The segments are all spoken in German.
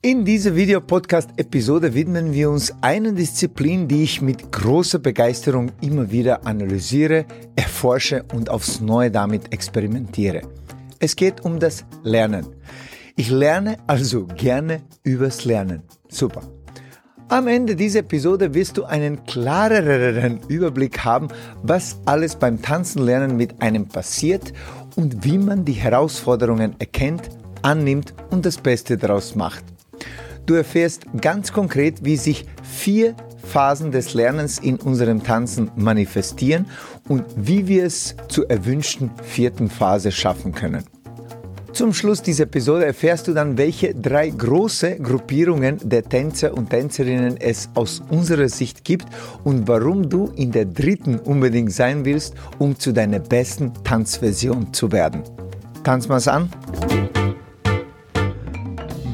In dieser Videopodcast-Episode widmen wir uns einer Disziplin, die ich mit großer Begeisterung immer wieder analysiere, erforsche und aufs Neue damit experimentiere. Es geht um das Lernen. Ich lerne also gerne übers Lernen. Super. Am Ende dieser Episode wirst du einen klareren Überblick haben, was alles beim Tanzenlernen mit einem passiert und wie man die Herausforderungen erkennt, annimmt und das Beste daraus macht. Du erfährst ganz konkret, wie sich vier Phasen des Lernens in unserem Tanzen manifestieren und wie wir es zur erwünschten vierten Phase schaffen können. Zum Schluss dieser Episode erfährst du dann, welche drei große Gruppierungen der Tänzer und Tänzerinnen es aus unserer Sicht gibt und warum du in der dritten unbedingt sein willst, um zu deiner besten Tanzversion zu werden. Tanz mal's an!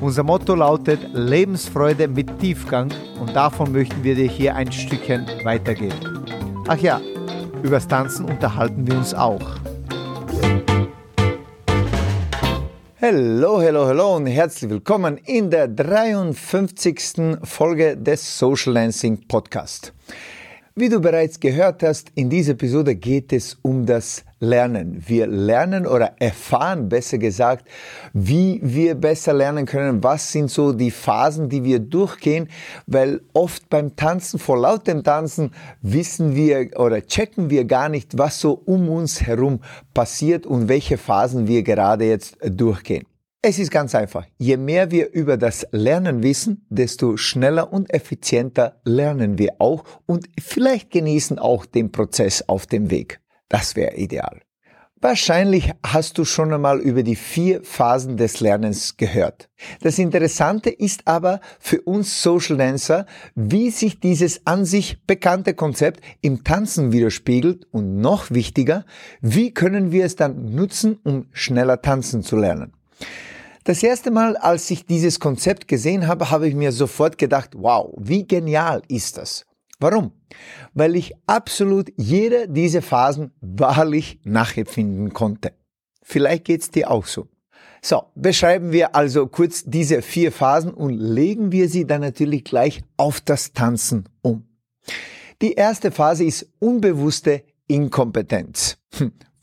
Unser Motto lautet Lebensfreude mit Tiefgang und davon möchten wir dir hier ein Stückchen weitergeben. Ach ja, übers Tanzen unterhalten wir uns auch. Hallo, hallo, hallo und herzlich willkommen in der 53. Folge des Social Dancing Podcast. Wie du bereits gehört hast, in dieser Episode geht es um das Lernen. Wir lernen oder erfahren, besser gesagt, wie wir besser lernen können. Was sind so die Phasen, die wir durchgehen? Weil oft beim Tanzen, vor lautem Tanzen, wissen wir oder checken wir gar nicht, was so um uns herum passiert und welche Phasen wir gerade jetzt durchgehen. Es ist ganz einfach. Je mehr wir über das Lernen wissen, desto schneller und effizienter lernen wir auch und vielleicht genießen auch den Prozess auf dem Weg. Das wäre ideal. Wahrscheinlich hast du schon einmal über die vier Phasen des Lernens gehört. Das Interessante ist aber für uns Social Dancer, wie sich dieses an sich bekannte Konzept im Tanzen widerspiegelt und noch wichtiger, wie können wir es dann nutzen, um schneller tanzen zu lernen. Das erste Mal, als ich dieses Konzept gesehen habe, habe ich mir sofort gedacht, wow, wie genial ist das? Warum? Weil ich absolut jede dieser Phasen wahrlich nachempfinden konnte. Vielleicht geht's dir auch so. So, beschreiben wir also kurz diese vier Phasen und legen wir sie dann natürlich gleich auf das Tanzen um. Die erste Phase ist unbewusste Inkompetenz.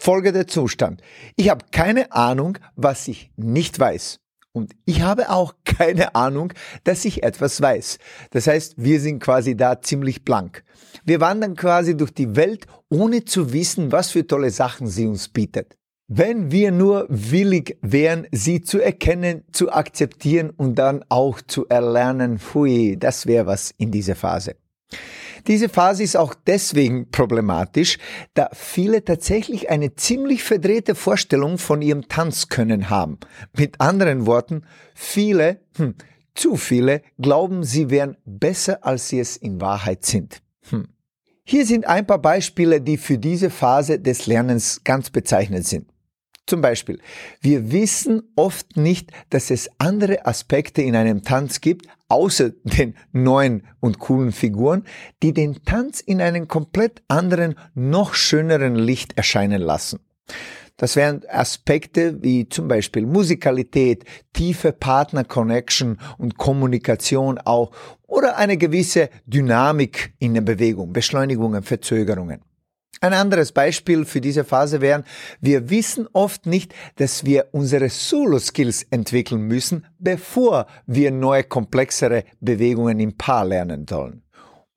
Folgender Zustand. Ich habe keine Ahnung, was ich nicht weiß. Und ich habe auch keine Ahnung, dass ich etwas weiß. Das heißt, wir sind quasi da ziemlich blank. Wir wandern quasi durch die Welt, ohne zu wissen, was für tolle Sachen sie uns bietet. Wenn wir nur willig wären, sie zu erkennen, zu akzeptieren und dann auch zu erlernen, hui, das wäre was in dieser Phase. Diese Phase ist auch deswegen problematisch, da viele tatsächlich eine ziemlich verdrehte Vorstellung von ihrem Tanzkönnen haben. Mit anderen Worten, viele, hm, zu viele, glauben, sie wären besser, als sie es in Wahrheit sind. Hm. Hier sind ein paar Beispiele, die für diese Phase des Lernens ganz bezeichnend sind. Zum Beispiel, wir wissen oft nicht, dass es andere Aspekte in einem Tanz gibt, außer den neuen und coolen Figuren, die den Tanz in einem komplett anderen, noch schöneren Licht erscheinen lassen. Das wären Aspekte wie zum Beispiel Musikalität, tiefe Partner-Connection und Kommunikation auch oder eine gewisse Dynamik in der Bewegung, Beschleunigungen, Verzögerungen. Ein anderes Beispiel für diese Phase wären, wir wissen oft nicht, dass wir unsere Solo-Skills entwickeln müssen, bevor wir neue, komplexere Bewegungen im Paar lernen sollen.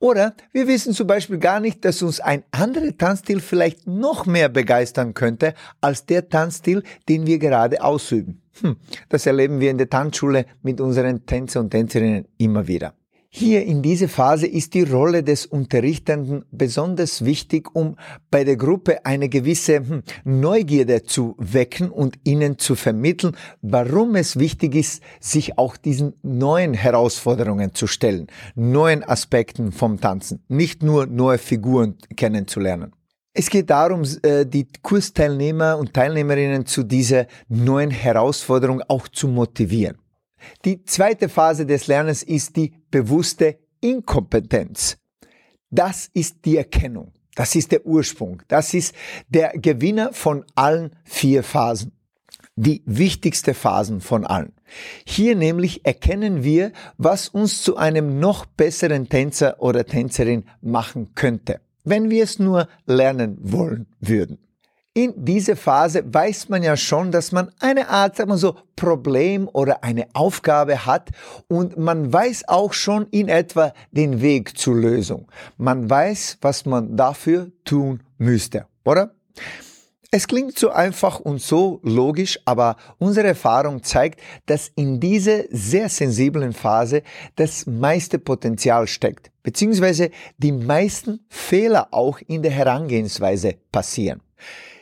Oder wir wissen zum Beispiel gar nicht, dass uns ein anderer Tanzstil vielleicht noch mehr begeistern könnte als der Tanzstil, den wir gerade ausüben. Hm, das erleben wir in der Tanzschule mit unseren Tänzer und Tänzerinnen immer wieder. Hier in dieser Phase ist die Rolle des Unterrichtenden besonders wichtig, um bei der Gruppe eine gewisse hm, Neugierde zu wecken und ihnen zu vermitteln, warum es wichtig ist, sich auch diesen neuen Herausforderungen zu stellen, neuen Aspekten vom Tanzen, nicht nur neue Figuren kennenzulernen. Es geht darum, äh, die Kursteilnehmer und Teilnehmerinnen zu dieser neuen Herausforderung auch zu motivieren. Die zweite Phase des Lernens ist die bewusste Inkompetenz. Das ist die Erkennung. Das ist der Ursprung. Das ist der Gewinner von allen vier Phasen. Die wichtigste Phasen von allen. Hier nämlich erkennen wir, was uns zu einem noch besseren Tänzer oder Tänzerin machen könnte, wenn wir es nur lernen wollen würden in dieser Phase weiß man ja schon, dass man eine Art, sagen wir so, Problem oder eine Aufgabe hat und man weiß auch schon in etwa den Weg zur Lösung. Man weiß, was man dafür tun müsste, oder? Es klingt so einfach und so logisch, aber unsere Erfahrung zeigt, dass in dieser sehr sensiblen Phase das meiste Potenzial steckt, beziehungsweise die meisten Fehler auch in der Herangehensweise passieren.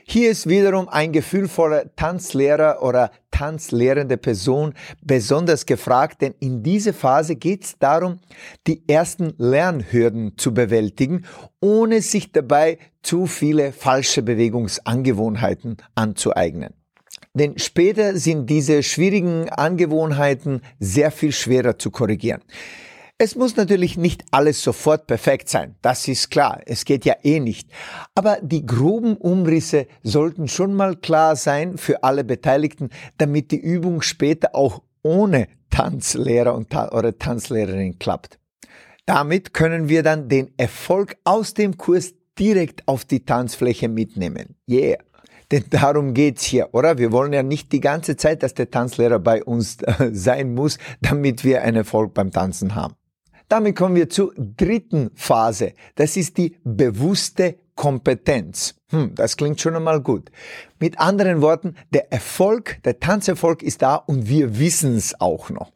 Hier ist wiederum ein gefühlvoller Tanzlehrer oder tanzlehrende Person besonders gefragt, denn in dieser Phase geht es darum, die ersten Lernhürden zu bewältigen, ohne sich dabei zu viele falsche Bewegungsangewohnheiten anzueignen. Denn später sind diese schwierigen Angewohnheiten sehr viel schwerer zu korrigieren. Es muss natürlich nicht alles sofort perfekt sein, das ist klar, es geht ja eh nicht. Aber die groben Umrisse sollten schon mal klar sein für alle Beteiligten, damit die Übung später auch ohne Tanzlehrer und Ta oder Tanzlehrerin klappt. Damit können wir dann den Erfolg aus dem Kurs direkt auf die Tanzfläche mitnehmen. Yeah. Denn darum geht's hier, oder? Wir wollen ja nicht die ganze Zeit, dass der Tanzlehrer bei uns äh, sein muss, damit wir einen Erfolg beim Tanzen haben. Damit kommen wir zur dritten Phase. Das ist die bewusste Kompetenz. Hm, das klingt schon einmal gut. Mit anderen Worten, der Erfolg, der Tanzerfolg ist da und wir wissen es auch noch.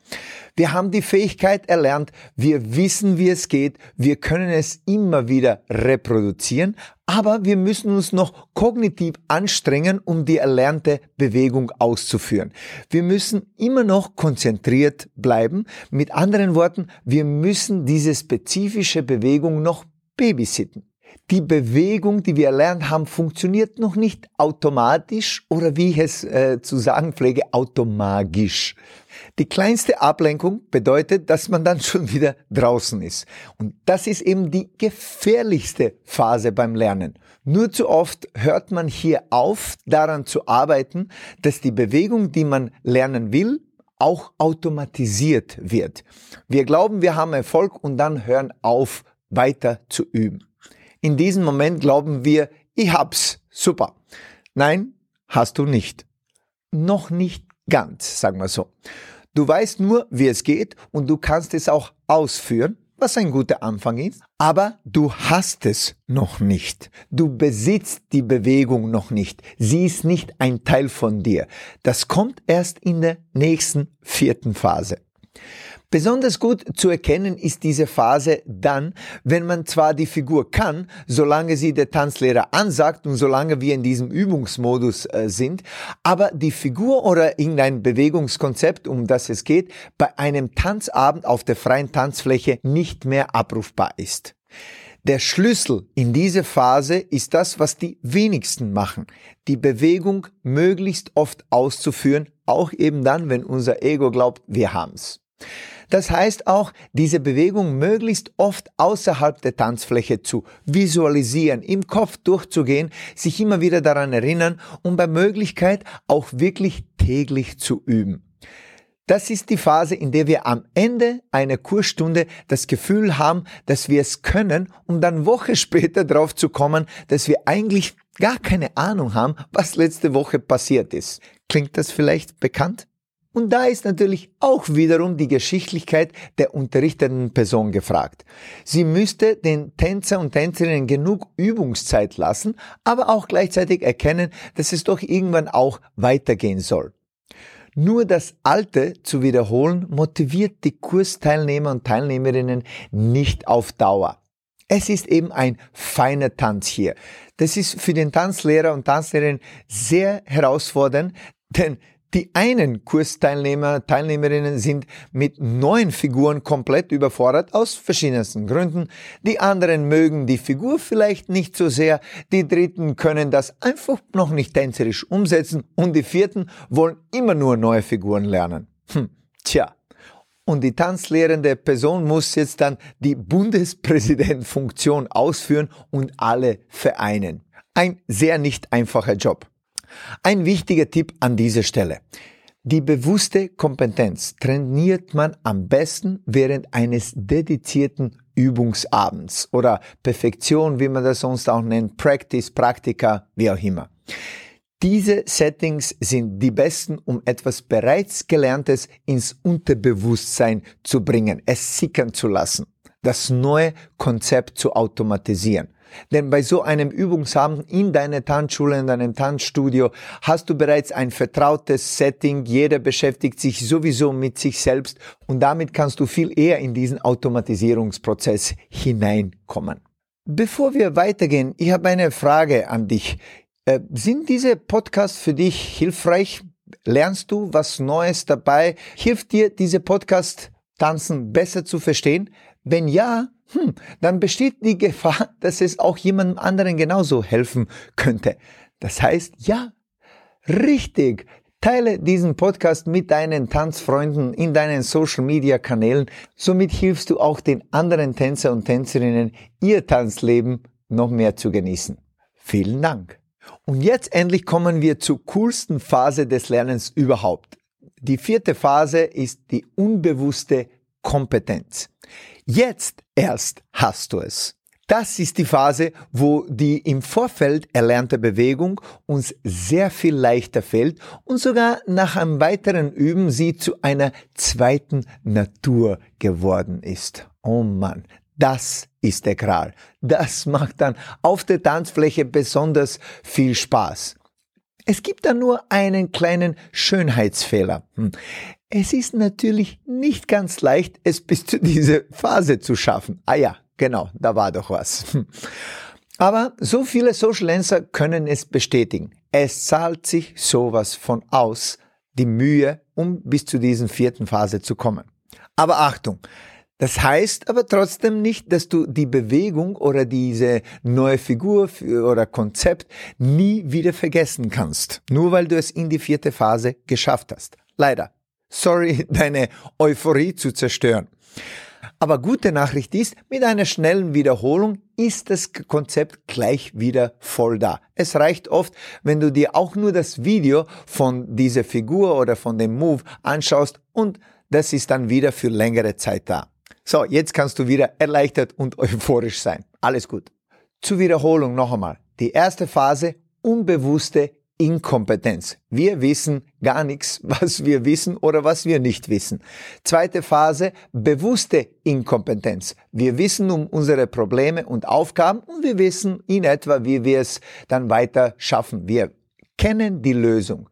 Wir haben die Fähigkeit erlernt, wir wissen, wie es geht, wir können es immer wieder reproduzieren, aber wir müssen uns noch kognitiv anstrengen, um die erlernte Bewegung auszuführen. Wir müssen immer noch konzentriert bleiben. Mit anderen Worten, wir müssen diese spezifische Bewegung noch babysitten die Bewegung, die wir erlernt haben, funktioniert noch nicht automatisch oder wie ich es äh, zu sagen pflege, automagisch. Die kleinste Ablenkung bedeutet, dass man dann schon wieder draußen ist. Und das ist eben die gefährlichste Phase beim Lernen. Nur zu oft hört man hier auf, daran zu arbeiten, dass die Bewegung, die man lernen will, auch automatisiert wird. Wir glauben, wir haben Erfolg und dann hören auf, weiter zu üben. In diesem Moment glauben wir, ich hab's, super. Nein, hast du nicht. Noch nicht ganz, sagen wir so. Du weißt nur, wie es geht und du kannst es auch ausführen, was ein guter Anfang ist, aber du hast es noch nicht. Du besitzt die Bewegung noch nicht. Sie ist nicht ein Teil von dir. Das kommt erst in der nächsten vierten Phase. Besonders gut zu erkennen ist diese Phase dann, wenn man zwar die Figur kann, solange sie der Tanzlehrer ansagt und solange wir in diesem Übungsmodus äh, sind, aber die Figur oder irgendein Bewegungskonzept, um das es geht, bei einem Tanzabend auf der freien Tanzfläche nicht mehr abrufbar ist. Der Schlüssel in diese Phase ist das, was die wenigsten machen. Die Bewegung möglichst oft auszuführen, auch eben dann, wenn unser Ego glaubt, wir haben's. Das heißt auch, diese Bewegung möglichst oft außerhalb der Tanzfläche zu visualisieren, im Kopf durchzugehen, sich immer wieder daran erinnern und bei Möglichkeit auch wirklich täglich zu üben. Das ist die Phase, in der wir am Ende einer Kursstunde das Gefühl haben, dass wir es können, um dann Woche später drauf zu kommen, dass wir eigentlich gar keine Ahnung haben, was letzte Woche passiert ist. Klingt das vielleicht bekannt? Und da ist natürlich auch wiederum die Geschichtlichkeit der unterrichtenden Person gefragt. Sie müsste den Tänzer und Tänzerinnen genug Übungszeit lassen, aber auch gleichzeitig erkennen, dass es doch irgendwann auch weitergehen soll. Nur das Alte zu wiederholen motiviert die Kursteilnehmer und Teilnehmerinnen nicht auf Dauer. Es ist eben ein feiner Tanz hier. Das ist für den Tanzlehrer und Tanzlehrerin sehr herausfordernd, denn die einen Kursteilnehmer, Teilnehmerinnen sind mit neuen Figuren komplett überfordert aus verschiedensten Gründen. Die anderen mögen die Figur vielleicht nicht so sehr. Die dritten können das einfach noch nicht tänzerisch umsetzen. Und die vierten wollen immer nur neue Figuren lernen. Hm, tja. Und die tanzlehrende Person muss jetzt dann die Bundespräsidentfunktion ausführen und alle vereinen. Ein sehr nicht einfacher Job. Ein wichtiger Tipp an dieser Stelle. Die bewusste Kompetenz trainiert man am besten während eines dedizierten Übungsabends oder Perfektion, wie man das sonst auch nennt, Practice, Praktika, wie auch immer. Diese Settings sind die besten, um etwas bereits Gelerntes ins Unterbewusstsein zu bringen, es sickern zu lassen, das neue Konzept zu automatisieren. Denn bei so einem Übungsabend in deiner Tanzschule, in deinem Tanzstudio, hast du bereits ein vertrautes Setting. Jeder beschäftigt sich sowieso mit sich selbst und damit kannst du viel eher in diesen Automatisierungsprozess hineinkommen. Bevor wir weitergehen, ich habe eine Frage an dich. Äh, sind diese Podcasts für dich hilfreich? Lernst du was Neues dabei? Hilft dir diese Podcast Tanzen besser zu verstehen? Wenn ja, hm, dann besteht die Gefahr, dass es auch jemandem anderen genauso helfen könnte. Das heißt, ja, richtig. Teile diesen Podcast mit deinen Tanzfreunden in deinen Social Media Kanälen. Somit hilfst du auch den anderen Tänzer und Tänzerinnen, ihr Tanzleben noch mehr zu genießen. Vielen Dank. Und jetzt endlich kommen wir zur coolsten Phase des Lernens überhaupt. Die vierte Phase ist die unbewusste Kompetenz. Jetzt erst hast du es. Das ist die Phase, wo die im Vorfeld erlernte Bewegung uns sehr viel leichter fällt und sogar nach einem weiteren Üben sie zu einer zweiten Natur geworden ist. Oh Mann, das ist der Kral. Das macht dann auf der Tanzfläche besonders viel Spaß. Es gibt da nur einen kleinen Schönheitsfehler. Es ist natürlich nicht ganz leicht, es bis zu dieser Phase zu schaffen. Ah ja, genau, da war doch was. Aber so viele Social Lancer können es bestätigen. Es zahlt sich sowas von aus, die Mühe, um bis zu diesen vierten Phase zu kommen. Aber Achtung, das heißt aber trotzdem nicht, dass du die Bewegung oder diese neue Figur oder Konzept nie wieder vergessen kannst, nur weil du es in die vierte Phase geschafft hast. Leider. Sorry, deine Euphorie zu zerstören. Aber gute Nachricht ist, mit einer schnellen Wiederholung ist das Konzept gleich wieder voll da. Es reicht oft, wenn du dir auch nur das Video von dieser Figur oder von dem Move anschaust und das ist dann wieder für längere Zeit da. So, jetzt kannst du wieder erleichtert und euphorisch sein. Alles gut. Zur Wiederholung noch einmal. Die erste Phase, unbewusste Inkompetenz. Wir wissen gar nichts, was wir wissen oder was wir nicht wissen. Zweite Phase, bewusste Inkompetenz. Wir wissen um unsere Probleme und Aufgaben und wir wissen in etwa, wie wir es dann weiter schaffen. Wir kennen die Lösung.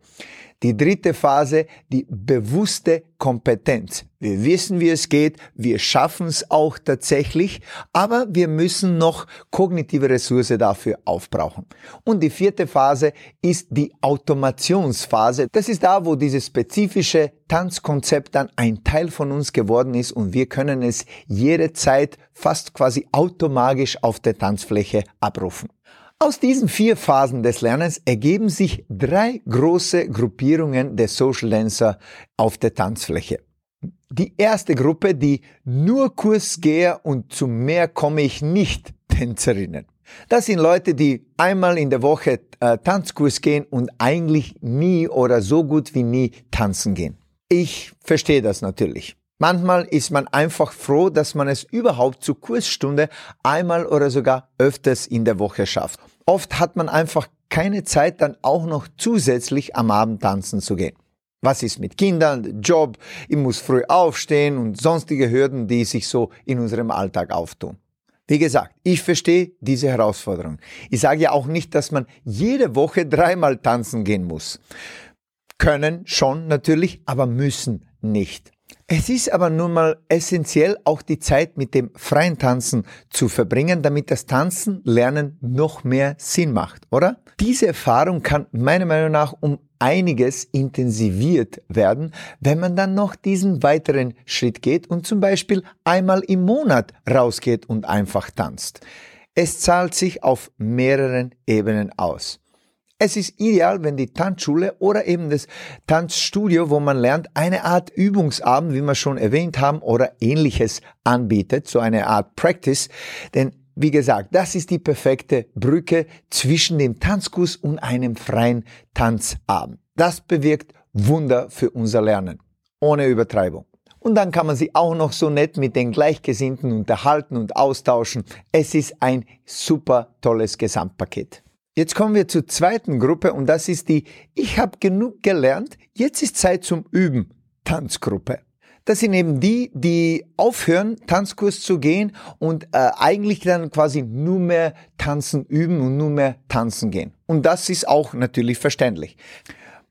Die dritte Phase, die bewusste Kompetenz. Wir wissen, wie es geht, wir schaffen es auch tatsächlich, aber wir müssen noch kognitive Ressource dafür aufbrauchen. Und die vierte Phase ist die Automationsphase. Das ist da, wo dieses spezifische Tanzkonzept dann ein Teil von uns geworden ist und wir können es jederzeit fast quasi automagisch auf der Tanzfläche abrufen. Aus diesen vier Phasen des Lernens ergeben sich drei große Gruppierungen der Social Dancer auf der Tanzfläche. Die erste Gruppe, die nur Kursgeher und zu mehr komme ich nicht Tänzerinnen. Das sind Leute, die einmal in der Woche äh, Tanzkurs gehen und eigentlich nie oder so gut wie nie tanzen gehen. Ich verstehe das natürlich. Manchmal ist man einfach froh, dass man es überhaupt zur Kursstunde einmal oder sogar öfters in der Woche schafft. Oft hat man einfach keine Zeit, dann auch noch zusätzlich am Abend tanzen zu gehen. Was ist mit Kindern, Job, ich muss früh aufstehen und sonstige Hürden, die sich so in unserem Alltag auftun. Wie gesagt, ich verstehe diese Herausforderung. Ich sage ja auch nicht, dass man jede Woche dreimal tanzen gehen muss. Können schon natürlich, aber müssen nicht. Es ist aber nun mal essentiell, auch die Zeit mit dem freien Tanzen zu verbringen, damit das Tanzen lernen noch mehr Sinn macht, oder? Diese Erfahrung kann meiner Meinung nach um einiges intensiviert werden, wenn man dann noch diesen weiteren Schritt geht und zum Beispiel einmal im Monat rausgeht und einfach tanzt. Es zahlt sich auf mehreren Ebenen aus. Es ist ideal, wenn die Tanzschule oder eben das Tanzstudio, wo man lernt, eine Art Übungsabend, wie wir schon erwähnt haben, oder ähnliches anbietet, so eine Art Practice. Denn wie gesagt, das ist die perfekte Brücke zwischen dem Tanzkurs und einem freien Tanzabend. Das bewirkt Wunder für unser Lernen. Ohne Übertreibung. Und dann kann man sich auch noch so nett mit den Gleichgesinnten unterhalten und austauschen. Es ist ein super tolles Gesamtpaket. Jetzt kommen wir zur zweiten Gruppe und das ist die Ich habe genug gelernt, jetzt ist Zeit zum Üben Tanzgruppe. Das sind eben die, die aufhören, Tanzkurs zu gehen und äh, eigentlich dann quasi nur mehr tanzen üben und nur mehr tanzen gehen. Und das ist auch natürlich verständlich.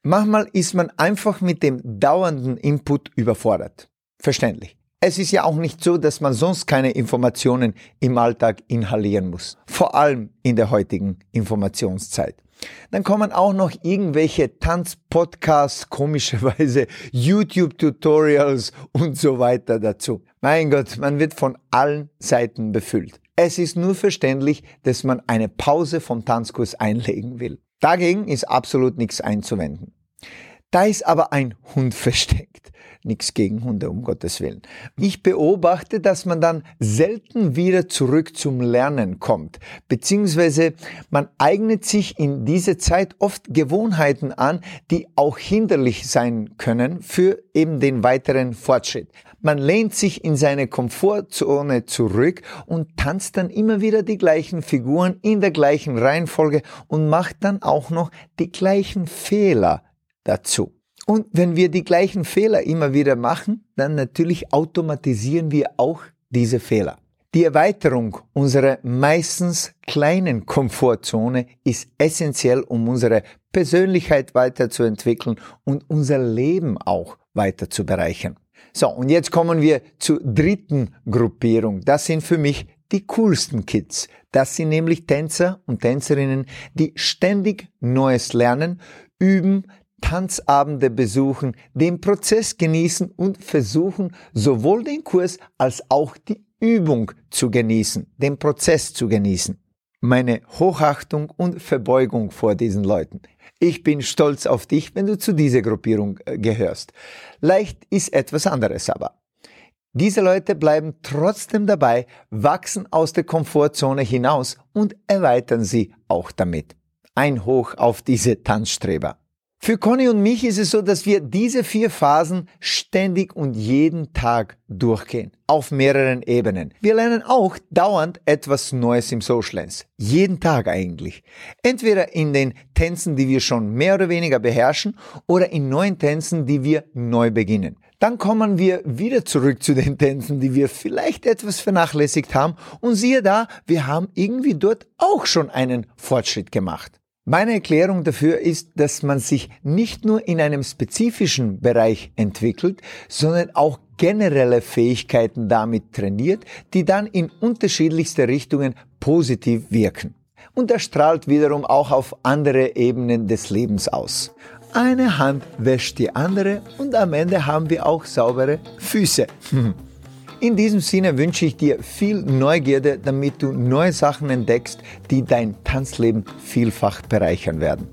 Manchmal ist man einfach mit dem dauernden Input überfordert. Verständlich. Es ist ja auch nicht so, dass man sonst keine Informationen im Alltag inhalieren muss. Vor allem in der heutigen Informationszeit. Dann kommen auch noch irgendwelche Tanzpodcasts, komischerweise YouTube-Tutorials und so weiter dazu. Mein Gott, man wird von allen Seiten befüllt. Es ist nur verständlich, dass man eine Pause vom Tanzkurs einlegen will. Dagegen ist absolut nichts einzuwenden. Da ist aber ein Hund versteckt. Nichts gegen Hunde, um Gottes Willen. Ich beobachte, dass man dann selten wieder zurück zum Lernen kommt, beziehungsweise man eignet sich in dieser Zeit oft Gewohnheiten an, die auch hinderlich sein können für eben den weiteren Fortschritt. Man lehnt sich in seine Komfortzone zurück und tanzt dann immer wieder die gleichen Figuren in der gleichen Reihenfolge und macht dann auch noch die gleichen Fehler dazu. Und wenn wir die gleichen Fehler immer wieder machen, dann natürlich automatisieren wir auch diese Fehler. Die Erweiterung unserer meistens kleinen Komfortzone ist essentiell, um unsere Persönlichkeit weiterzuentwickeln und unser Leben auch weiter zu bereichern. So, und jetzt kommen wir zur dritten Gruppierung. Das sind für mich die coolsten Kids. Das sind nämlich Tänzer und Tänzerinnen, die ständig Neues lernen, üben, Tanzabende besuchen, den Prozess genießen und versuchen, sowohl den Kurs als auch die Übung zu genießen, den Prozess zu genießen. Meine Hochachtung und Verbeugung vor diesen Leuten. Ich bin stolz auf dich, wenn du zu dieser Gruppierung äh, gehörst. Leicht ist etwas anderes aber. Diese Leute bleiben trotzdem dabei, wachsen aus der Komfortzone hinaus und erweitern sie auch damit. Ein Hoch auf diese Tanzstreber. Für Conny und mich ist es so, dass wir diese vier Phasen ständig und jeden Tag durchgehen. Auf mehreren Ebenen. Wir lernen auch dauernd etwas Neues im Social Dance. Jeden Tag eigentlich. Entweder in den Tänzen, die wir schon mehr oder weniger beherrschen, oder in neuen Tänzen, die wir neu beginnen. Dann kommen wir wieder zurück zu den Tänzen, die wir vielleicht etwas vernachlässigt haben. Und siehe da, wir haben irgendwie dort auch schon einen Fortschritt gemacht. Meine Erklärung dafür ist, dass man sich nicht nur in einem spezifischen Bereich entwickelt, sondern auch generelle Fähigkeiten damit trainiert, die dann in unterschiedlichste Richtungen positiv wirken. Und das strahlt wiederum auch auf andere Ebenen des Lebens aus. Eine Hand wäscht die andere und am Ende haben wir auch saubere Füße. In diesem Sinne wünsche ich dir viel Neugierde, damit du neue Sachen entdeckst, die dein Tanzleben vielfach bereichern werden.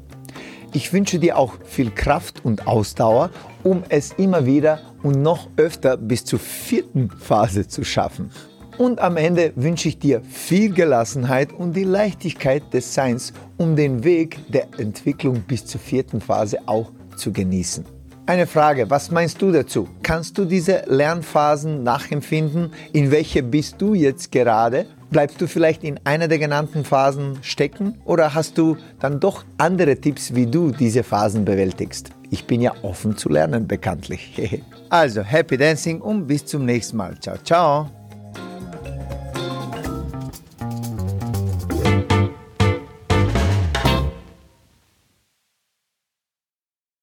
Ich wünsche dir auch viel Kraft und Ausdauer, um es immer wieder und noch öfter bis zur vierten Phase zu schaffen. Und am Ende wünsche ich dir viel Gelassenheit und die Leichtigkeit des Seins, um den Weg der Entwicklung bis zur vierten Phase auch zu genießen. Eine Frage, was meinst du dazu? Kannst du diese Lernphasen nachempfinden? In welche bist du jetzt gerade? Bleibst du vielleicht in einer der genannten Phasen stecken oder hast du dann doch andere Tipps, wie du diese Phasen bewältigst? Ich bin ja offen zu lernen bekanntlich. also, happy dancing und bis zum nächsten Mal. Ciao, ciao.